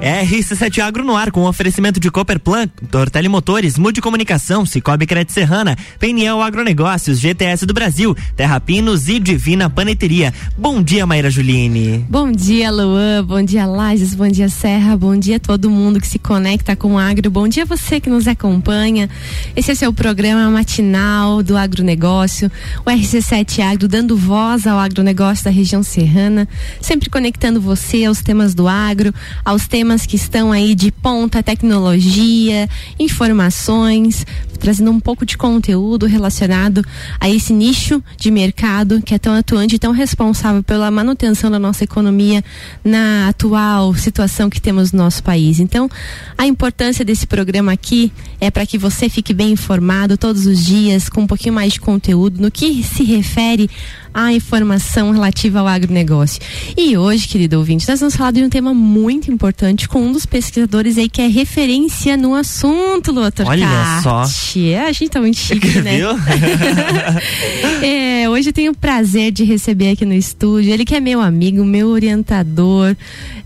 RC7 Agro no ar com oferecimento de Copperplan, Tortelli Motores, Mude Comunicação, Cicobi Crédito Serrana, Peniel Agronegócios, GTS do Brasil, Terra Pinos e Divina Paneteria. Bom dia, Maíra Juline. Bom dia, Luan. Bom dia, Lages. Bom dia, Serra. Bom dia a todo mundo que se conecta com o agro. Bom dia você que nos acompanha. Esse é o seu programa matinal do agronegócio, o RC7 Agro, dando voz ao agronegócio da região serrana, sempre conectando você aos temas do agro, aos temas temas que estão aí de ponta, tecnologia, informações, trazendo um pouco de conteúdo relacionado a esse nicho de mercado que é tão atuante e tão responsável pela manutenção da nossa economia na atual situação que temos no nosso país. Então, a importância desse programa aqui é para que você fique bem informado todos os dias, com um pouquinho mais de conteúdo no que se refere à informação relativa ao agronegócio. E hoje, querido ouvinte, nós vamos falar de um tema muito importante com um dos pesquisadores aí que é referência no assunto, Lua Olha só. É, a gente tá muito chique, né? é, hoje eu tenho o prazer de receber aqui no estúdio. Ele que é meu amigo, meu orientador.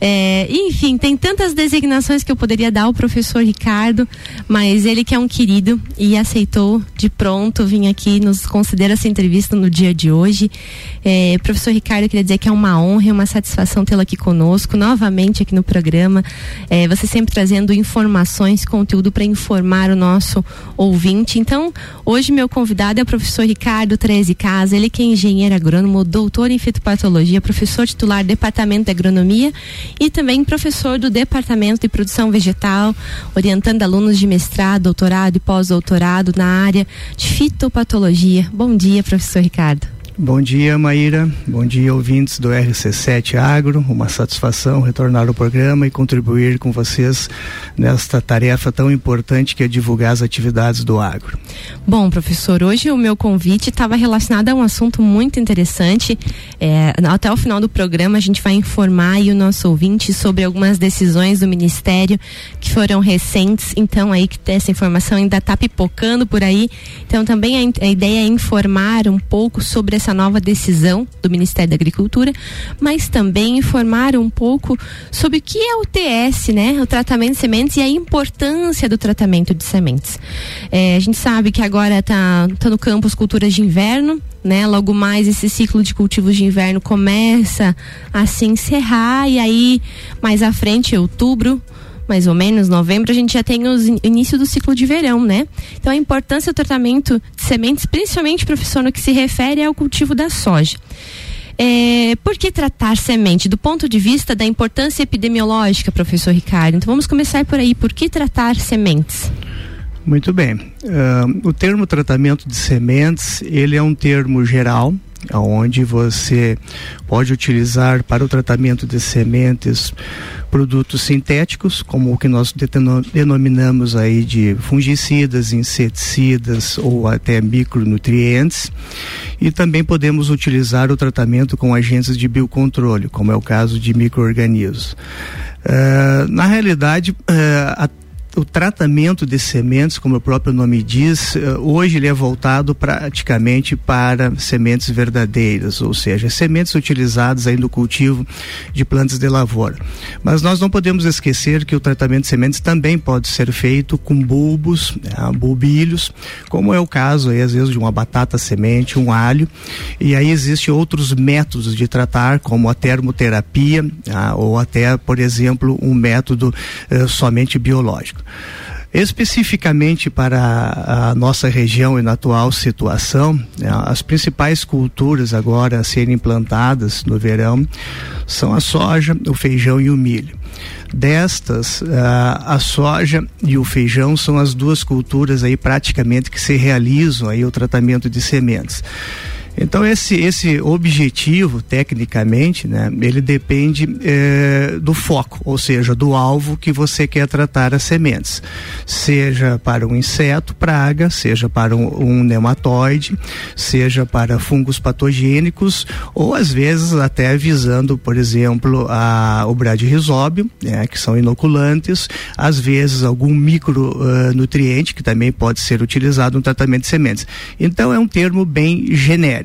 É, enfim, tem tantas designações que eu poderia dar ao professor Ricardo, mas ele que é um querido e aceitou de pronto vir aqui nos considera essa entrevista no dia de hoje. É, professor Ricardo, eu queria dizer que é uma honra e uma satisfação tê-lo aqui conosco, novamente aqui no programa. É, você sempre trazendo informações, conteúdo para informar o nosso ouvinte. Então, hoje meu convidado é o professor Ricardo Treze Casa, ele que é engenheiro agrônomo, doutor em fitopatologia, professor titular do Departamento de Agronomia e também professor do Departamento de Produção Vegetal, orientando alunos de mestrado, doutorado e pós-doutorado na área de fitopatologia. Bom dia, professor Ricardo. Bom dia, Maíra. Bom dia, ouvintes do RC7 Agro. Uma satisfação retornar ao programa e contribuir com vocês nesta tarefa tão importante que é divulgar as atividades do agro. Bom, professor, hoje o meu convite estava relacionado a um assunto muito interessante. É, até o final do programa a gente vai informar o nosso ouvinte sobre algumas decisões do Ministério que foram recentes. Então, aí que essa informação ainda está pipocando por aí. Então, também a, a ideia é informar um pouco sobre essa nova decisão do Ministério da Agricultura, mas também informar um pouco sobre o que é o TS, né? O tratamento de sementes e a importância do tratamento de sementes. É, a gente sabe que agora está tá no campo as culturas de inverno, né? Logo mais esse ciclo de cultivos de inverno começa a se encerrar e aí mais à frente, outubro, mais ou menos, novembro, a gente já tem o início do ciclo de verão, né? Então a importância do tratamento de sementes, principalmente, professor, no que se refere ao cultivo da soja. É, por que tratar semente? Do ponto de vista da importância epidemiológica, professor Ricardo. Então vamos começar por aí. Por que tratar sementes? Muito bem. Uh, o termo tratamento de sementes, ele é um termo geral, onde você pode utilizar para o tratamento de sementes produtos sintéticos, como o que nós denominamos aí de fungicidas, inseticidas ou até micronutrientes. E também podemos utilizar o tratamento com agentes de biocontrole, como é o caso de microorganismos. Uh, na realidade, uh, a o tratamento de sementes, como o próprio nome diz, eh, hoje ele é voltado praticamente para sementes verdadeiras, ou seja, sementes utilizadas aí no cultivo de plantas de lavoura. Mas nós não podemos esquecer que o tratamento de sementes também pode ser feito com bulbos, né, bulbilhos, como é o caso aí, às vezes de uma batata semente, um alho, e aí existem outros métodos de tratar, como a termoterapia, ah, ou até, por exemplo, um método eh, somente biológico. Especificamente para a nossa região e na atual situação, né, as principais culturas agora a serem implantadas no verão são a soja, o feijão e o milho. Destas, a soja e o feijão são as duas culturas aí praticamente que se realizam aí o tratamento de sementes. Então esse esse objetivo tecnicamente, né, ele depende é, do foco, ou seja, do alvo que você quer tratar as sementes, seja para um inseto, praga, seja para um, um nematóide, seja para fungos patogênicos ou às vezes até visando, por exemplo, a, o bradyrhizóbio, né, que são inoculantes, às vezes algum micronutriente uh, que também pode ser utilizado no tratamento de sementes. Então é um termo bem genérico.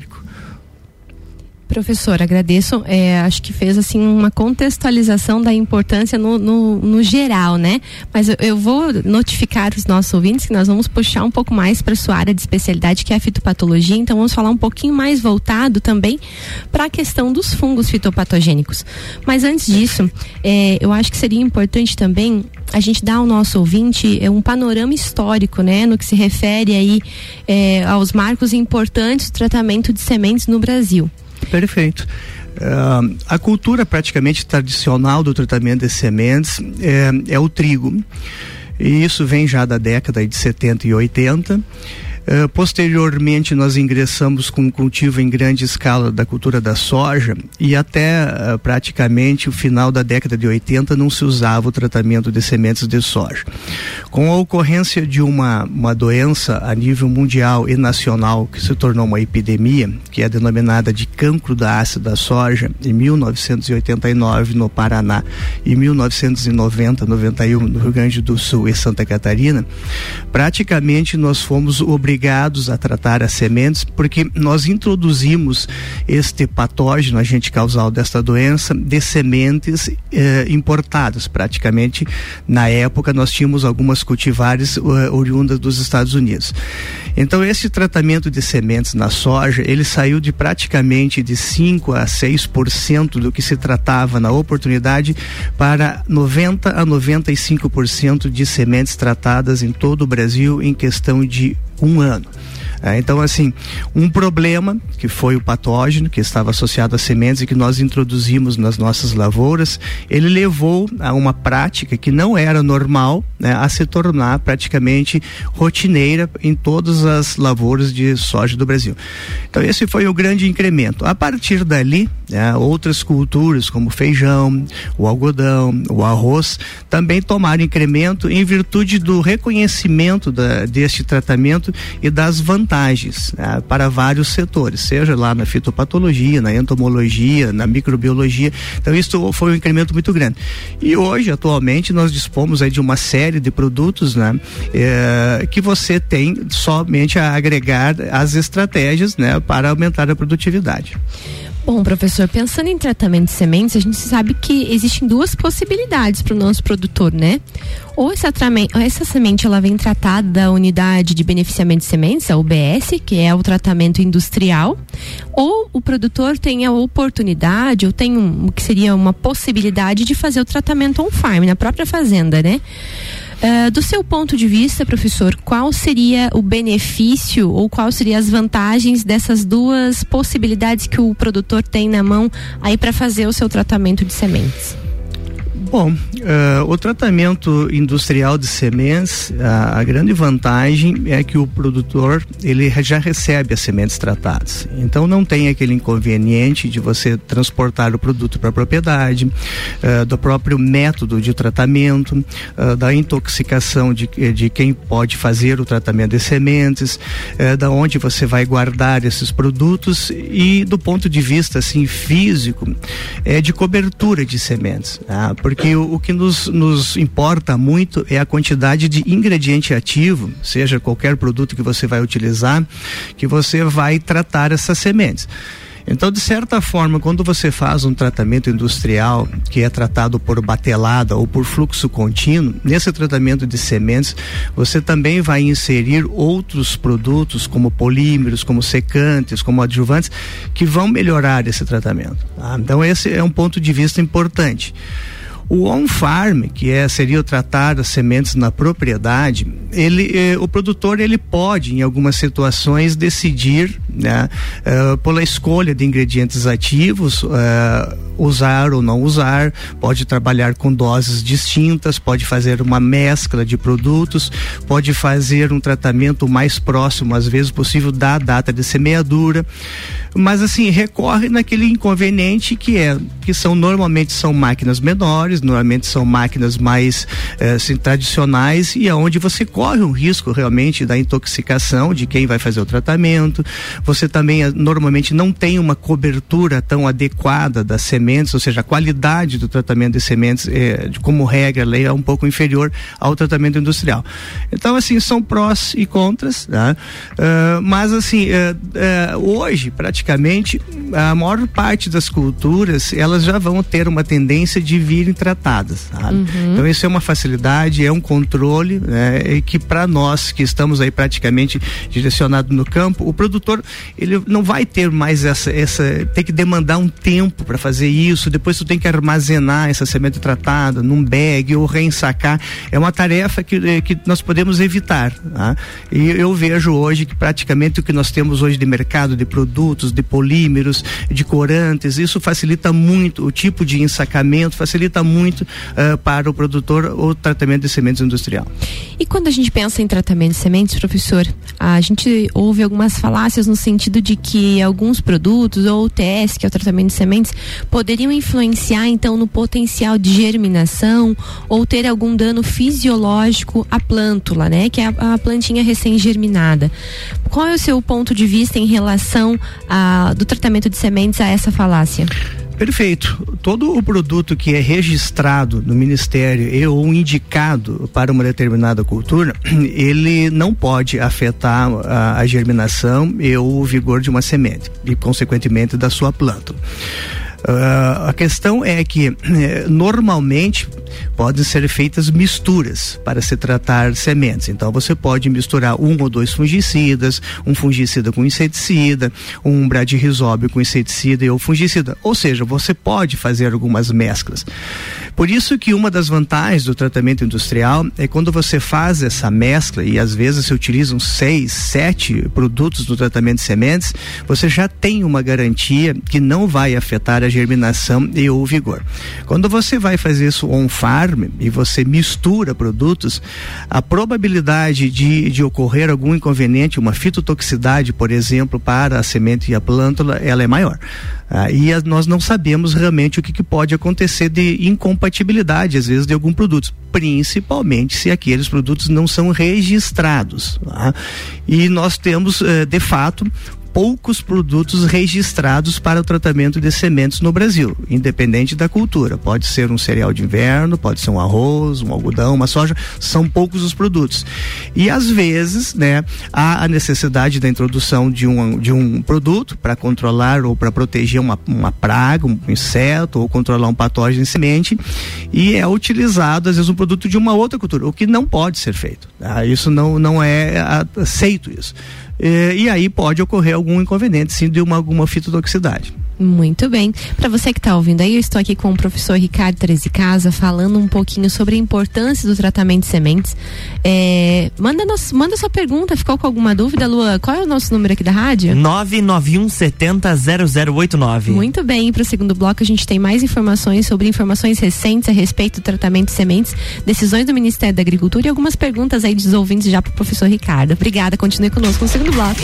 Professor, agradeço. É, acho que fez assim uma contextualização da importância no, no, no geral, né? Mas eu, eu, vou notificar os nossos ouvintes que nós vamos puxar um pouco mais para sua área de especialidade, que é a fitopatologia. Então vamos falar um pouquinho mais voltado também para a questão dos fungos fitopatogênicos. Mas antes disso, é, eu acho que seria importante também a gente dar ao nosso ouvinte é, um panorama histórico, né, no que se refere aí é, aos marcos importantes do tratamento de sementes no Brasil. Perfeito. Uh, a cultura praticamente tradicional do tratamento de sementes é, é o trigo. E isso vem já da década de 70 e 80. Uh, posteriormente, nós ingressamos com o cultivo em grande escala da cultura da soja e até uh, praticamente o final da década de 80 não se usava o tratamento de sementes de soja. Com a ocorrência de uma, uma doença a nível mundial e nacional que se tornou uma epidemia, que é denominada de cancro da ácida da soja, em 1989 no Paraná e 1990, 91 no Rio Grande do Sul e Santa Catarina, praticamente nós fomos obrigados obrigados a tratar as sementes porque nós introduzimos este patógeno, agente causal desta doença, de sementes eh, importadas. Praticamente, na época, nós tínhamos algumas cultivares uh, oriundas dos Estados Unidos. Então, esse tratamento de sementes na soja, ele saiu de praticamente de 5 a 6% do que se tratava na oportunidade para 90 a 95% de sementes tratadas em todo o Brasil em questão de um ano. É, então, assim, um problema que foi o patógeno que estava associado às sementes e que nós introduzimos nas nossas lavouras, ele levou a uma prática que não era normal né, a se tornar praticamente rotineira em todas as lavouras de soja do Brasil. Então, esse foi o grande incremento. A partir dali, né, outras culturas como o feijão, o algodão, o arroz, também tomaram incremento em virtude do reconhecimento da, deste tratamento e das vantagens né, para vários setores, seja lá na fitopatologia, na entomologia, na microbiologia. Então isso foi um incremento muito grande. E hoje, atualmente, nós dispomos aí de uma série de produtos, né, é, que você tem somente a agregar as estratégias, né, para aumentar a produtividade. Bom, professor, pensando em tratamento de sementes, a gente sabe que existem duas possibilidades para o nosso produtor, né? Ou essa, essa semente ela vem tratada da unidade de beneficiamento de sementes, a UBS, que é o tratamento industrial, ou o produtor tem a oportunidade, ou tem um, o que seria uma possibilidade de fazer o tratamento on-farm, na própria fazenda, né? Uh, do seu ponto de vista, professor, qual seria o benefício ou quais seriam as vantagens dessas duas possibilidades que o produtor tem na mão aí para fazer o seu tratamento de sementes? Bom, uh, o tratamento industrial de sementes, a, a, grande vantagem é que o produtor ele já recebe as sementes tratadas. Então não tem aquele inconveniente de você transportar o produto para a propriedade, uh, do próprio método de tratamento, uh, da intoxicação de, de quem pode fazer o tratamento de sementes, da onde você vai guardar esses produtos e do ponto de vista assim físico é de cobertura de sementes, tá? porque o, o que nos, nos importa muito é a quantidade de ingrediente ativo, seja qualquer produto que você vai utilizar, que você vai tratar essas sementes. Então, de certa forma, quando você faz um tratamento industrial que é tratado por batelada ou por fluxo contínuo, nesse tratamento de sementes, você também vai inserir outros produtos como polímeros, como secantes, como adjuvantes, que vão melhorar esse tratamento. Tá? Então, esse é um ponto de vista importante. O on-farm, que é, seria o tratar as sementes na propriedade, ele, eh, o produtor ele pode, em algumas situações, decidir, né, uh, pela escolha de ingredientes ativos, uh, usar ou não usar, pode trabalhar com doses distintas, pode fazer uma mescla de produtos, pode fazer um tratamento mais próximo, às vezes possível, da data de semeadura, mas assim recorre naquele inconveniente que é que são normalmente são máquinas menores normalmente são máquinas mais eh, assim, tradicionais e aonde você corre um risco realmente da intoxicação de quem vai fazer o tratamento. Você também eh, normalmente não tem uma cobertura tão adequada das sementes, ou seja, a qualidade do tratamento de sementes, eh, como regra, lei é um pouco inferior ao tratamento industrial. Então, assim, são prós e contras, né? Uh, mas assim, uh, uh, hoje, praticamente a maior parte das culturas elas já vão ter uma tendência de virem tratadas. Uhum. Então isso é uma facilidade, é um controle, né, e que para nós que estamos aí praticamente direcionados no campo, o produtor ele não vai ter mais essa, essa tem que demandar um tempo para fazer isso. Depois tu tem que armazenar essa semente tratada num bag ou reensacar. É uma tarefa que, eh, que nós podemos evitar. Tá? E eu vejo hoje que praticamente o que nós temos hoje de mercado de produtos, de polímeros, de corantes, isso facilita muito o tipo de ensacamento, facilita muito uh, para o produtor o tratamento de sementes industrial. E quando a gente pensa em tratamento de sementes, professor, a gente ouve algumas falácias no sentido de que alguns produtos ou TS, que é o tratamento de sementes, poderiam influenciar então no potencial de germinação ou ter algum dano fisiológico à plântula, né, que é a, a plantinha recém-germinada. Qual é o seu ponto de vista em relação a, do tratamento de sementes a essa falácia? Perfeito. Todo o produto que é registrado no Ministério e ou indicado para uma determinada cultura, ele não pode afetar a, a germinação e o vigor de uma semente e, consequentemente, da sua planta. Uh, a questão é que eh, normalmente podem ser feitas misturas para se tratar sementes. Então você pode misturar um ou dois fungicidas, um fungicida com inseticida, um bradyrhizóbio com inseticida e ou fungicida. Ou seja, você pode fazer algumas mesclas. Por isso que uma das vantagens do tratamento industrial é quando você faz essa mescla e às vezes se utilizam seis, sete produtos no tratamento de sementes, você já tem uma garantia que não vai afetar a germinação e o vigor. Quando você vai fazer isso on farm e você mistura produtos, a probabilidade de, de ocorrer algum inconveniente, uma fitotoxicidade, por exemplo, para a semente e a plântula, ela é maior. Ah, e a, nós não sabemos realmente o que, que, pode acontecer de incompatibilidade, às vezes, de algum produto, principalmente se aqueles produtos não são registrados. Tá? E nós temos, eh, de fato, poucos produtos registrados para o tratamento de sementes no Brasil, independente da cultura. Pode ser um cereal de inverno, pode ser um arroz, um algodão, uma soja, são poucos os produtos. E às vezes, né, há a necessidade da introdução de um, de um produto para controlar ou para proteger uma, uma praga, um inseto ou controlar um patógeno em semente e é utilizado às vezes um produto de uma outra cultura, o que não pode ser feito. Tá? Isso não, não é aceito isso. E, e aí pode ocorrer algum inconveniente, sim, de uma, alguma fitotoxicidade. Muito bem. Para você que está ouvindo aí, eu estou aqui com o professor Ricardo Treze Casa falando um pouquinho sobre a importância do tratamento de sementes. É, manda, nos, manda sua pergunta, ficou com alguma dúvida, Lua? Qual é o nosso número aqui da rádio? 991700089. Muito bem, para o segundo bloco a gente tem mais informações sobre informações recentes a respeito do tratamento de sementes, decisões do Ministério da Agricultura e algumas perguntas aí dos ouvintes já para o professor Ricardo. Obrigada, continue conosco no segundo bloco.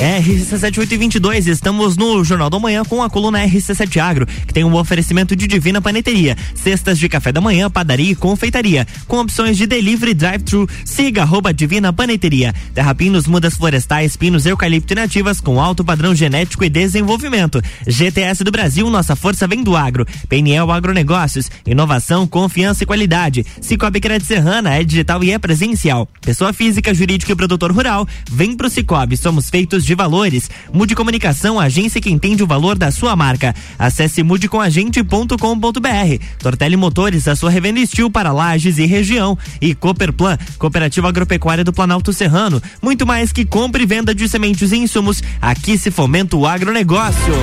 RC7822, estamos no Jornal da Manhã com a coluna RC7 Agro, que tem um oferecimento de Divina Paneteria, cestas de café da manhã, padaria e confeitaria, com opções de delivery drive-thru. Siga arroba Divina Paneteria. Terrapinos, mudas florestais, pinos, eucalipto e nativas com alto padrão genético e desenvolvimento. GTS do Brasil, nossa força vem do agro. PNL Agronegócios, inovação, confiança e qualidade. Cicobi Crédito Serrana é digital e é presencial. Pessoa física, jurídica e produtor rural, vem pro Cicobi, somos feitos de valores. Mude Comunicação, agência que entende o valor da sua marca. Acesse mudecomagente.com.br. Tortelli Motores, a sua revenda Estil para lajes e região. E Cooperplan, Cooperativa Agropecuária do Planalto Serrano. Muito mais que compra e venda de sementes e insumos. Aqui se fomenta o agronegócio.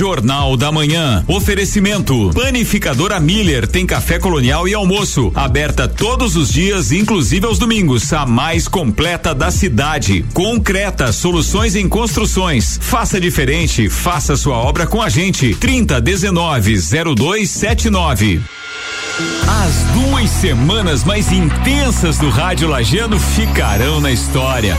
Jornal da Manhã. Oferecimento. Panificadora Miller tem café colonial e almoço. Aberta todos os dias, inclusive aos domingos. A mais completa da cidade. Concreta, soluções em construções. Faça diferente, faça sua obra com a gente. 30 19 0279. As duas semanas mais intensas do Rádio Lagiano ficarão na história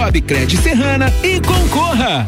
Cred Serrana e concorra.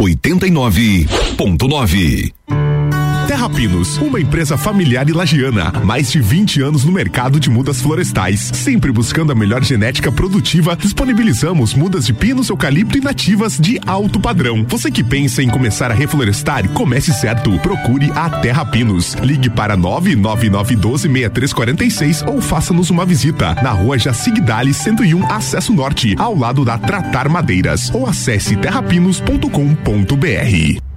89.9 Terra Pinos, uma empresa familiar e lagiana, mais de 20 anos no mercado de mudas florestais, sempre buscando a melhor genética produtiva, disponibilizamos mudas de pinos, eucalipto e nativas de alto padrão. Você que pensa em começar a reflorestar, comece certo. Procure a Terra Pinos. Ligue para 999126346 ou faça-nos uma visita na rua Jacigdale 101, acesso norte, ao lado da Tratar Madeiras, ou acesse terrapinos.com.br.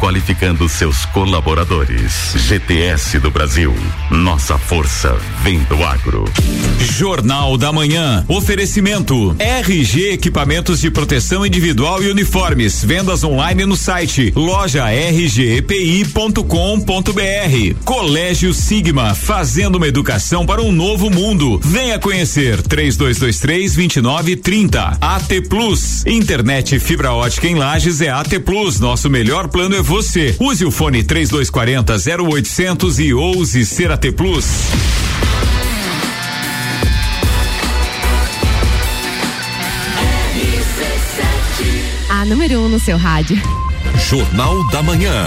qualificando seus colaboradores. GTS do Brasil. Nossa força vem do agro. Jornal da Manhã. Oferecimento. RG Equipamentos de Proteção Individual e Uniformes. Vendas online no site loja rgepi.com.br. Colégio Sigma. Fazendo uma educação para um novo mundo. Venha conhecer. 3223 2930. AT Plus. Internet fibra ótica em Lages é AT Plus. Nosso melhor plano é você. Use o fone 3240 0800 e ouse ser AT Plus. A número 1 um no seu rádio. Jornal da Manhã.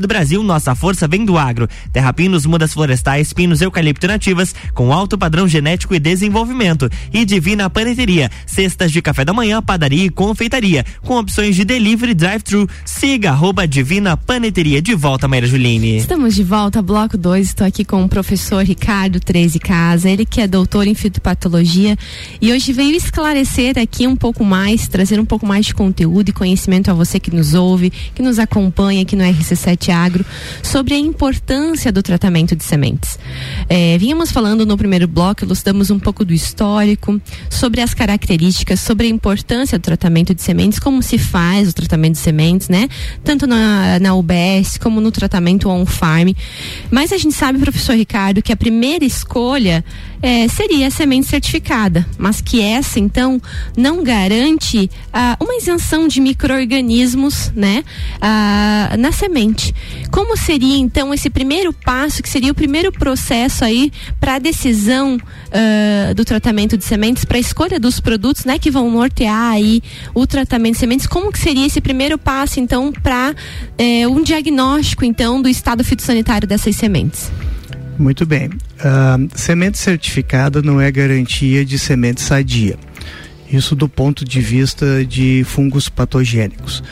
do Brasil, nossa força vem do agro. Terrapinos, mudas florestais, pinos, eucalipto nativas, com alto padrão genético e desenvolvimento. E Divina Paneteria, cestas de café da manhã, padaria e confeitaria, com opções de delivery drive-thru. Siga arroba Divina Paneteria. De volta, Maíra Juline. Estamos de volta, bloco 2. Estou aqui com o professor Ricardo 13 Casa, ele que é doutor em fitopatologia e hoje veio esclarecer aqui um pouco mais, trazer um pouco mais de conteúdo e conhecimento a você que nos ouve, que nos acompanha aqui no RC7 Agro, sobre a importância do tratamento de sementes. É, vínhamos falando no primeiro bloco, elucidamos um pouco do histórico, sobre as características, sobre a importância do tratamento de sementes, como se faz o tratamento de sementes, né? Tanto na, na UBS como no tratamento on-farm. Mas a gente sabe, professor Ricardo, que a primeira escolha é, seria a semente certificada, mas que essa então não garante ah, uma isenção de micro-organismos né, ah, na semente. Como seria então esse primeiro passo, que seria o primeiro processo aí para a decisão ah, do tratamento de sementes, para a escolha dos produtos né, que vão nortear aí o tratamento de sementes? Como que seria esse primeiro passo então para eh, um diagnóstico então do estado fitossanitário dessas sementes? Muito bem. Uh, semente certificada não é garantia de semente sadia. Isso do ponto de vista de fungos patogênicos.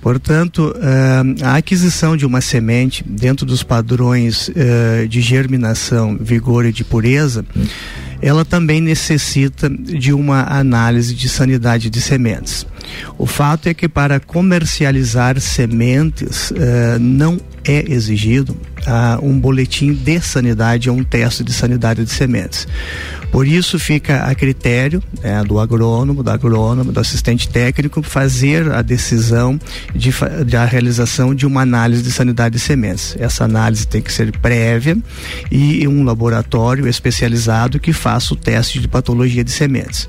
Portanto, uh, a aquisição de uma semente dentro dos padrões uh, de germinação, vigor e de pureza, ela também necessita de uma análise de sanidade de sementes. O fato é que para comercializar sementes uh, não é exigido uh, um boletim de sanidade ou um teste de sanidade de sementes. Por isso fica a critério né, do agrônomo, do agrônomo, do assistente técnico fazer a decisão de, de, realização de uma análise de sanidade de sementes. Essa análise tem que ser prévia e um laboratório especializado que faça o teste de patologia de sementes.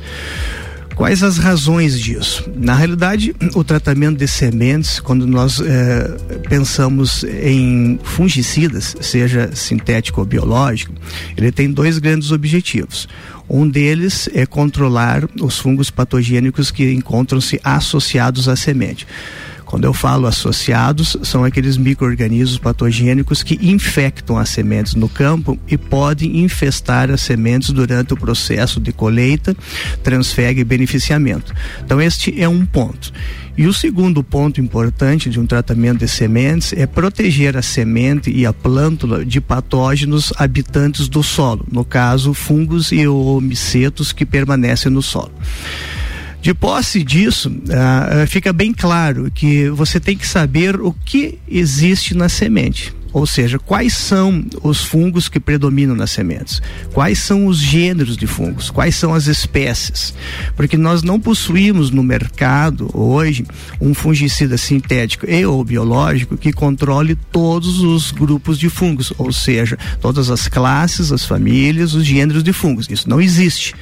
Quais as razões disso? Na realidade, o tratamento de sementes, quando nós eh, pensamos em fungicidas, seja sintético ou biológico, ele tem dois grandes objetivos. Um deles é controlar os fungos patogênicos que encontram-se associados à semente. Quando eu falo associados, são aqueles micro-organismos patogênicos que infectam as sementes no campo e podem infestar as sementes durante o processo de colheita, transfere e beneficiamento. Então, este é um ponto. E o segundo ponto importante de um tratamento de sementes é proteger a semente e a plântula de patógenos habitantes do solo, no caso, fungos e micetos que permanecem no solo. De posse disso, uh, fica bem claro que você tem que saber o que existe na semente. Ou seja, quais são os fungos que predominam nas sementes? Quais são os gêneros de fungos? Quais são as espécies? Porque nós não possuímos no mercado hoje um fungicida sintético e ou biológico que controle todos os grupos de fungos, ou seja, todas as classes, as famílias, os gêneros de fungos. Isso não existe.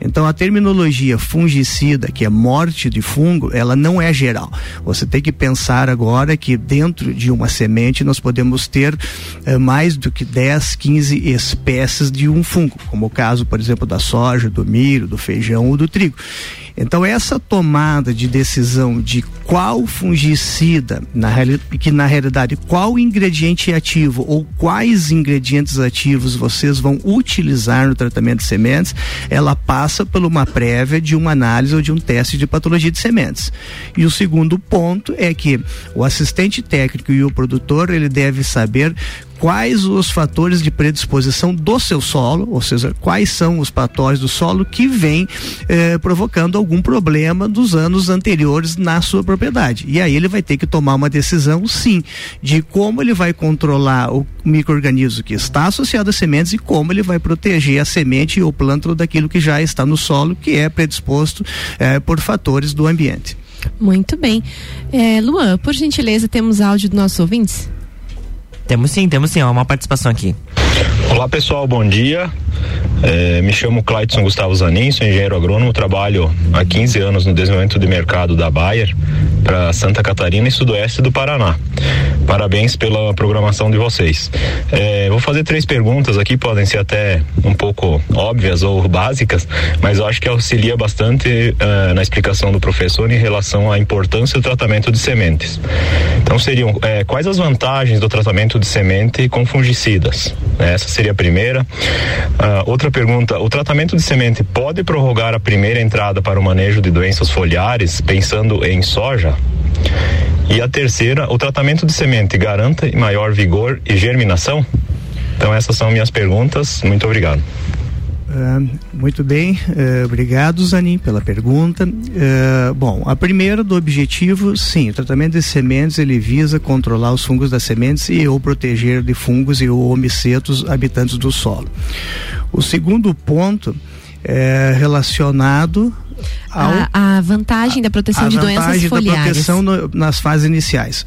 Então a terminologia fungicida, que é morte de fungo, ela não é geral. Você tem que pensar agora que dentro de uma semente nós podemos ter ter eh, mais do que 10, 15 espécies de um fungo, como o caso, por exemplo, da soja, do milho, do feijão ou do trigo. Então essa tomada de decisão de qual fungicida, na que na realidade qual ingrediente ativo ou quais ingredientes ativos vocês vão utilizar no tratamento de sementes, ela passa por uma prévia de uma análise ou de um teste de patologia de sementes. E o segundo ponto é que o assistente técnico e o produtor ele deve saber quais os fatores de predisposição do seu solo, ou seja, quais são os patógenos do solo que vêm eh, provocando algum problema dos anos anteriores na sua propriedade. E aí ele vai ter que tomar uma decisão, sim, de como ele vai controlar o microorganismo que está associado às sementes e como ele vai proteger a semente ou plântano daquilo que já está no solo, que é predisposto eh, por fatores do ambiente. Muito bem. É, Luan, por gentileza, temos áudio dos nossos ouvintes? Temos sim, temos sim, ó, uma participação aqui. Olá pessoal, bom dia. É, me chamo Clayton Gustavo Zanin, sou engenheiro agrônomo, trabalho há 15 anos no desenvolvimento de mercado da Bayer para Santa Catarina e sudoeste do Paraná. Parabéns pela programação de vocês. É, vou fazer três perguntas aqui, podem ser até um pouco óbvias ou básicas, mas eu acho que auxilia bastante uh, na explicação do professor em relação à importância do tratamento de sementes. Então seriam é, quais as vantagens do tratamento de semente com fungicidas? Essa seria a primeira. Uh, outra pergunta: o tratamento de semente pode prorrogar a primeira entrada para o manejo de doenças foliares, pensando em soja? E a terceira, o tratamento de semente garanta maior vigor e germinação? Então essas são minhas perguntas. Muito obrigado. Uh, muito bem, uh, obrigado Zanin pela pergunta. Uh, bom, a primeira do objetivo, sim, o tratamento de sementes ele visa controlar os fungos das sementes e ou proteger de fungos e ou homicetos habitantes do solo. O segundo ponto é relacionado ao, a, a vantagem da proteção de doenças foliares. A vantagem da proteção no, nas fases iniciais.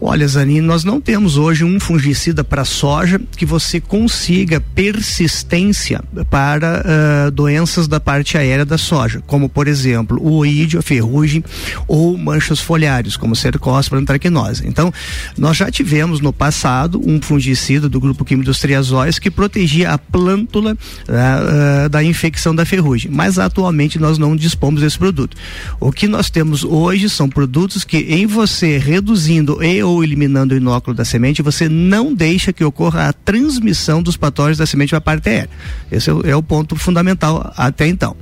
Olha, Zanin, nós não temos hoje um fungicida para soja que você consiga persistência para uh, doenças da parte aérea da soja, como por exemplo o oídio, a ferrugem ou manchas foliares, como cercospora antracnose. Então, nós já tivemos no passado um fungicida do grupo químico dos triazóis que protegia a plântula uh, uh, da infecção da ferrugem, mas atualmente nós não dispomos desse produto. O que nós temos hoje são produtos que em você reduzindo e ou eliminando o inóculo da semente, você não deixa que ocorra a transmissão dos patógenos da semente para a parte aérea. Esse é o, é o ponto fundamental até então.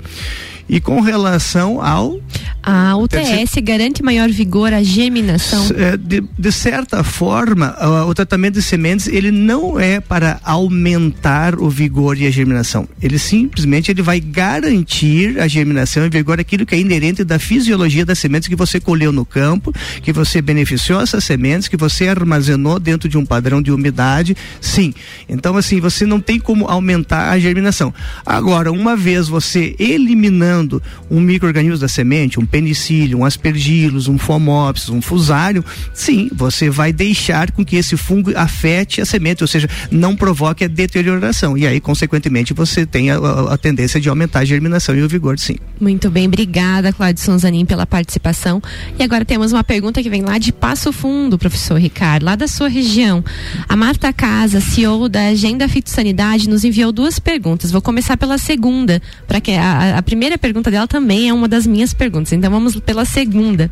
E com relação ao. A UTS garante maior vigor à germinação? É, de, de certa forma, o, o tratamento de sementes ele não é para aumentar o vigor e a germinação. Ele simplesmente ele vai garantir a germinação e vigor aquilo que é inerente da fisiologia das sementes que você colheu no campo, que você beneficiou essas sementes, que você armazenou dentro de um padrão de umidade. Sim. Então, assim, você não tem como aumentar a germinação. Agora, uma vez você eliminando eliminando um microorganismo da semente, um penicílio, um aspergillus, um fomopsis, um fusário, sim, você vai deixar com que esse fungo afete a semente, ou seja, não provoque a deterioração. E aí, consequentemente, você tem a, a, a tendência de aumentar a germinação e o vigor, sim. Muito bem, obrigada, Cláudio Zanin, pela participação. E agora temos uma pergunta que vem lá de Passo Fundo, professor Ricardo, lá da sua região. A Marta Casa, CEO da Agenda Fitossanidade, nos enviou duas perguntas. Vou começar pela segunda, para que a, a primeira pergunta dela também é uma das minhas perguntas. Então vamos pela segunda.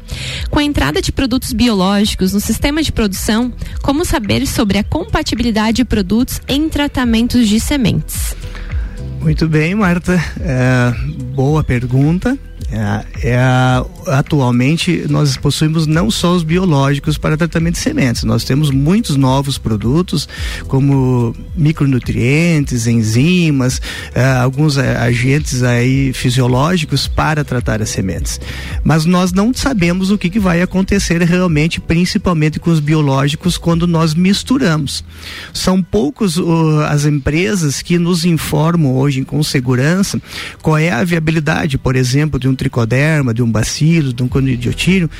Com a entrada de produtos biológicos no sistema de produção, como saber sobre a compatibilidade de produtos em tratamentos de sementes? Muito bem, Marta. É, boa pergunta. É, é, atualmente nós possuímos não só os biológicos para tratamento de sementes, nós temos muitos novos produtos como micronutrientes, enzimas, é, alguns agentes aí fisiológicos para tratar as sementes. Mas nós não sabemos o que, que vai acontecer realmente, principalmente com os biológicos quando nós misturamos. São poucos uh, as empresas que nos informam hoje com segurança qual é a viabilidade, por exemplo, de um tricoderma, de um bacilo, de um conidiotírio,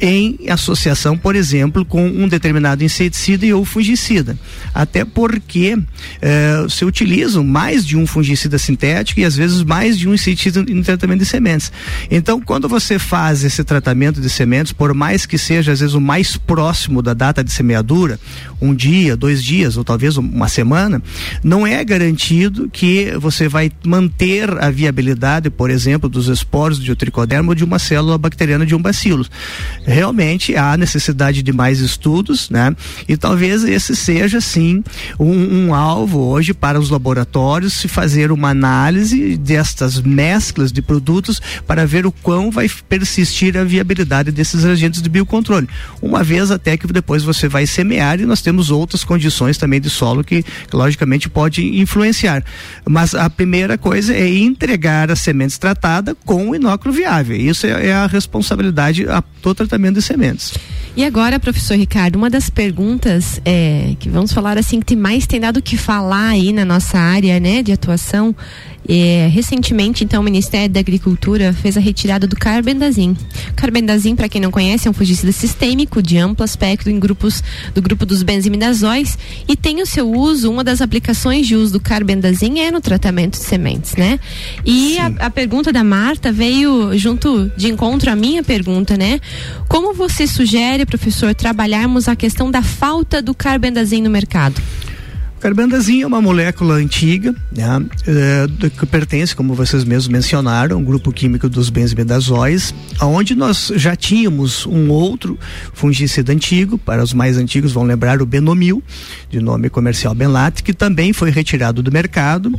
em associação, por exemplo, com um determinado inseticida e ou fungicida. Até porque eh, se utilizam mais de um fungicida sintético e às vezes mais de um inseticida no tratamento de sementes. Então, quando você faz esse tratamento de sementes, por mais que seja às vezes o mais próximo da data de semeadura, um dia, dois dias ou talvez uma semana, não é garantido que você vai manter a viabilidade, por exemplo, dos esporos de um tricoderma ou de uma célula bacteriana de um bacilo realmente há necessidade de mais estudos, né? E talvez esse seja sim um, um alvo hoje para os laboratórios se fazer uma análise destas mesclas de produtos para ver o quão vai persistir a viabilidade desses agentes de biocontrole. Uma vez até que depois você vai semear e nós temos outras condições também de solo que, logicamente pode influenciar. Mas a primeira coisa é entregar as sementes tratadas com inóculo viável. Isso é, é a responsabilidade a todo tratamento de sementes. E agora, professor Ricardo, uma das perguntas é, que vamos falar assim que mais tem dado que falar aí na nossa área, né, de atuação é, recentemente, então, o Ministério da Agricultura fez a retirada do carbendazim. Carbendazim, para quem não conhece, é um fungicida sistêmico de amplo aspecto em grupos do grupo dos benzimidazóis e tem o seu uso, uma das aplicações de uso do carbendazim é no tratamento de sementes, né? E a, a, pergunta da Marta veio junto de encontro à minha pergunta, né? Como você sugere, professor, trabalharmos a questão da falta do carbendazim no mercado? Carbendazim é uma molécula antiga, né, é, que pertence, como vocês mesmos mencionaram, um grupo químico dos benzimidazóis, onde nós já tínhamos um outro fungicida antigo, para os mais antigos vão lembrar o Benomil, de nome comercial Benlat, que também foi retirado do mercado.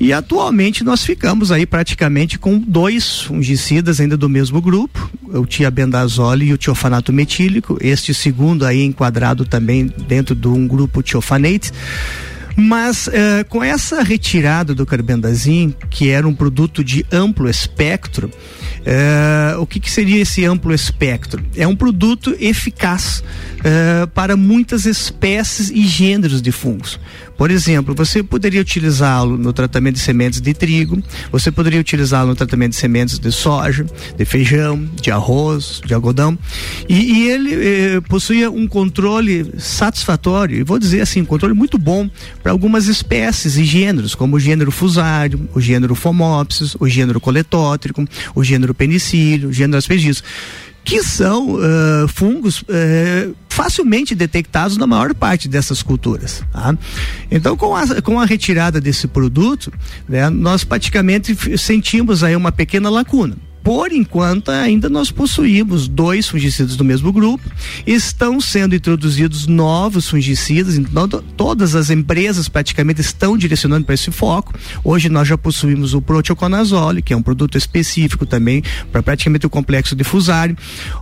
E atualmente nós ficamos aí praticamente com dois fungicidas ainda do mesmo grupo, o tiabendazole e o tiofanato metílico, este segundo aí enquadrado também dentro de um grupo tiofanate Mas uh, com essa retirada do carbendazim, que era um produto de amplo espectro, uh, o que, que, seria esse amplo espectro? É um produto eficaz uh, para muitas espécies e gêneros de fungos. Por exemplo, você poderia utilizá-lo no tratamento de sementes de trigo, você poderia utilizá-lo no tratamento de sementes de soja, de feijão, de arroz, de algodão. E, e ele eh, possuía um controle satisfatório, e vou dizer assim, um controle muito bom para algumas espécies e gêneros, como o gênero fusário, o gênero Phomopsis, o gênero coletótrico, o gênero penicílio, o gênero aspergillus que são uh, fungos uh, facilmente detectados na maior parte dessas culturas. Tá? Então, com a, com a retirada desse produto, né, nós praticamente sentimos aí uma pequena lacuna por enquanto, ainda nós possuímos dois fungicidas do mesmo grupo. Estão sendo introduzidos novos fungicidas, então todas as empresas praticamente estão direcionando para esse foco. Hoje nós já possuímos o proteoconazole, que é um produto específico também para praticamente o complexo difusário.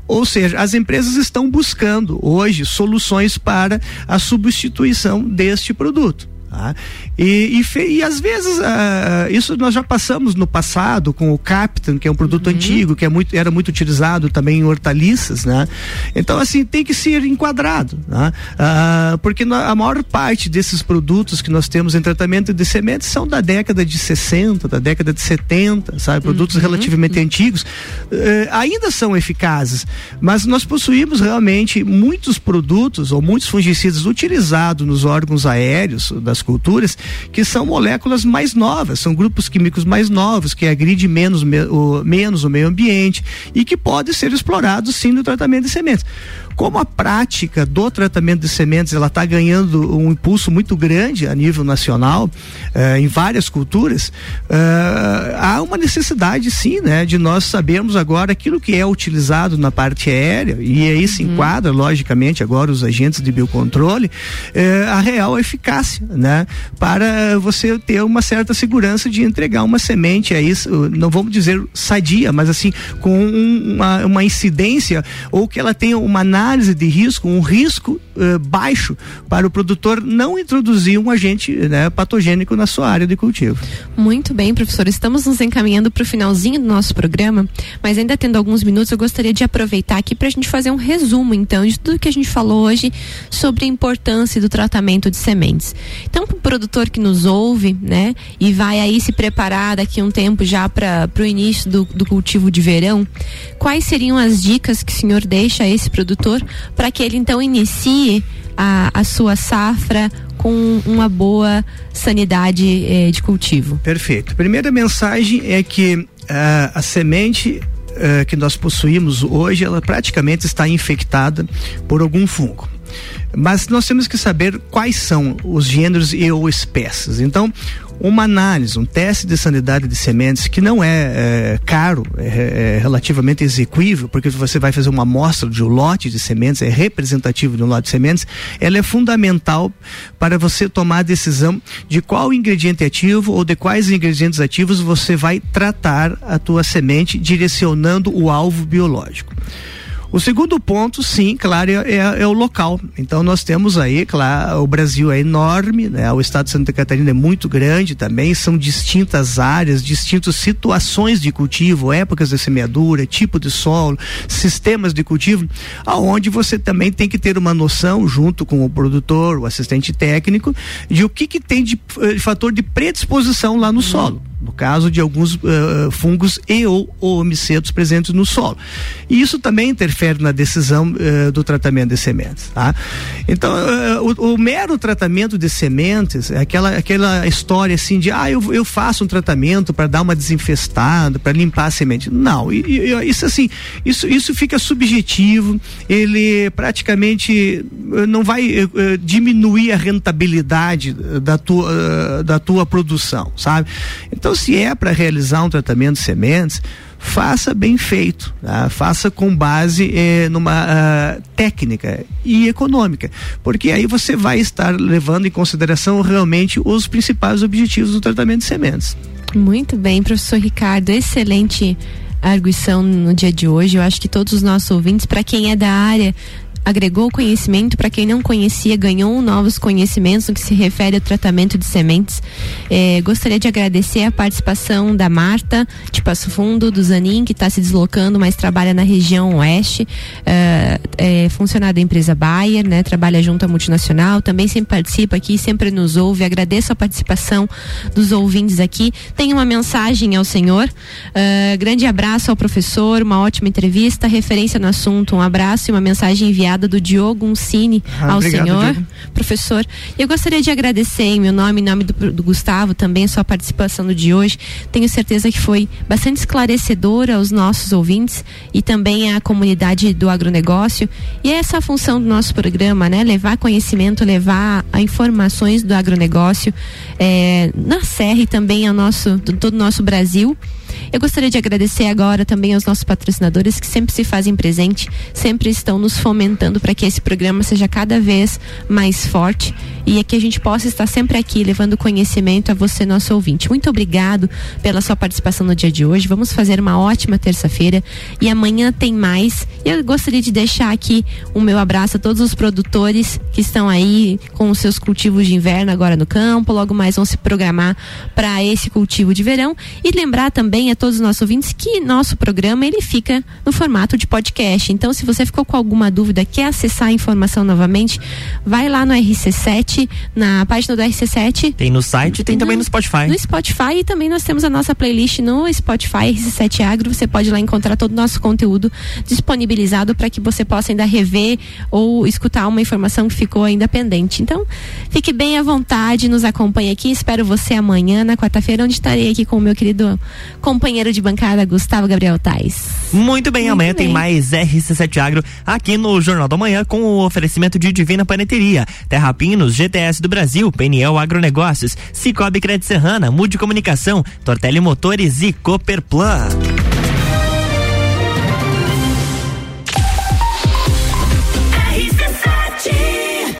Ou seja, as empresas estão buscando hoje soluções para a substituição deste produto. Tá? E, e, e, às vezes uh, isso nós já passamos no passado com o Captain, que é um produto uhum. antigo, que é muito, era muito utilizado também em hortaliças, né? Então, assim, tem que ser enquadrado, né? Uh, porque a maior parte desses produtos que nós temos em tratamento de sementes são da década de 60, da década de 70, sabe? Produtos uhum. relativamente uhum. antigos, uh, ainda são eficazes, mas nós possuímos realmente muitos produtos ou muitos fungicidas utilizados nos órgãos aéreos das culturas, que são moléculas mais novas, são grupos químicos mais novos, que agridem menos, o, menos o meio ambiente e que podem ser explorados sim no tratamento de sementes. Como a prática do tratamento de sementes ela está ganhando um impulso muito grande a nível nacional eh, em várias culturas, eh, há uma necessidade sim, né, de nós sabermos agora aquilo que é utilizado na parte aérea e aí se uhum. enquadra logicamente agora os agentes de biocontrole eh, a real eficácia, né, para você ter uma certa segurança de entregar uma semente aí, não vamos dizer sadia, mas assim com uma, uma incidência ou que ela tenha uma análise de risco, um risco uh, baixo para o produtor não introduzir um agente né, patogênico na sua área de cultivo. Muito bem, professor. Estamos nos encaminhando para o finalzinho do nosso programa, mas ainda tendo alguns minutos, eu gostaria de aproveitar aqui para a gente fazer um resumo, então, de tudo que a gente falou hoje sobre a importância do tratamento de sementes. Então, para o produtor que nos ouve, né, e vai aí se preparar daqui um tempo já para o início do, do cultivo de verão, quais seriam as dicas que o senhor deixa a esse produtor? Produtor para que ele então inicie a, a sua safra com uma boa sanidade eh, de cultivo. Perfeito. Primeira mensagem é que uh, a semente uh, que nós possuímos hoje, ela praticamente está infectada por algum fungo. Mas nós temos que saber quais são os gêneros e ou espécies. Então, uma análise, um teste de sanidade de sementes que não é, é caro, é, é, relativamente execuível, porque você vai fazer uma amostra de um lote de sementes, é representativo de um lote de sementes, ela é fundamental para você tomar a decisão de qual ingrediente ativo ou de quais ingredientes ativos você vai tratar a tua semente direcionando o alvo biológico. O segundo ponto, sim, claro, é, é, é, o local. Então nós temos aí, claro, o Brasil é enorme, né? O estado de Santa Catarina é muito grande também, são distintas áreas, distintas situações de cultivo, épocas de semeadura, tipo de solo, sistemas de cultivo, aonde você também tem que ter uma noção junto com o produtor, o assistente técnico, de o que que tem de, de fator de predisposição lá no solo no caso de alguns uh, fungos e ou, ou homicetos presentes no solo. E isso também interfere na decisão uh, do tratamento de sementes. Tá? Então, uh, o, o, mero tratamento de sementes é aquela, aquela história assim de ah, eu, eu faço um tratamento para dar uma desinfestada, para limpar a semente. Não, isso assim, isso, isso fica subjetivo, ele praticamente não vai diminuir a rentabilidade da tua, da tua produção, sabe? Então, então, se é para realizar um tratamento de sementes, faça bem feito, tá? faça com base eh, numa uh, técnica e econômica, porque aí você vai estar levando em consideração realmente os principais objetivos do tratamento de sementes. Muito bem, professor Ricardo, excelente arguição no dia de hoje. Eu acho que todos os nossos ouvintes, para quem é da área, agregou conhecimento para quem não conhecia, ganhou novos conhecimentos no que se refere ao tratamento de sementes. É, gostaria de agradecer a participação da Marta de Passo Fundo, do Zanin, que está se deslocando, mas trabalha na região oeste, é, é funcionário da empresa Bayer, né? Trabalha junto à multinacional, também sempre participa aqui, sempre nos ouve. Agradeço a participação dos ouvintes aqui. Tem uma mensagem ao senhor. Uh, grande abraço ao professor, uma ótima entrevista, referência no assunto, um abraço e uma mensagem enviada do Diogo Uncini ah, ao obrigado, senhor, Diogo. professor. Eu gostaria de agradecer em meu nome, em nome do, do Gustavo, também a sua participação no de hoje. Tenho certeza que foi bastante esclarecedora aos nossos ouvintes e também à comunidade do agronegócio. E é essa a função do nosso programa, né? Levar conhecimento, levar informações do agronegócio é, na Serra e também ao nosso, todo o nosso Brasil. Eu gostaria de agradecer agora também aos nossos patrocinadores que sempre se fazem presente, sempre estão nos fomentando para que esse programa seja cada vez mais forte e é que a gente possa estar sempre aqui levando conhecimento a você, nosso ouvinte. Muito obrigado pela sua participação no dia de hoje. Vamos fazer uma ótima terça-feira e amanhã tem mais. E eu gostaria de deixar aqui o meu abraço a todos os produtores que estão aí com os seus cultivos de inverno agora no campo, logo mais vão se programar para esse cultivo de verão e lembrar também a todos os nossos ouvintes que nosso programa ele fica no formato de podcast. Então, se você ficou com alguma dúvida, quer acessar a informação novamente, vai lá no RC7 na página do RC7. Tem no site e tem no, também no Spotify. No Spotify e também nós temos a nossa playlist no Spotify RC7 Agro. Você pode lá encontrar todo o nosso conteúdo disponibilizado para que você possa ainda rever ou escutar uma informação que ficou ainda pendente. Então, fique bem à vontade, nos acompanhe aqui. Espero você amanhã, na quarta-feira, onde estarei aqui com o meu querido companheiro de bancada, Gustavo Gabriel Tais. Muito bem, Muito amanhã bem. tem mais RC7 Agro aqui no Jornal da Manhã com o oferecimento de Divina Paneteria, Terra Pinos, GTS do Brasil, Peniel Agronegócios, Cicobi Crédito Serrana, Mude Comunicação, Tortelli Motores e Cooperplan.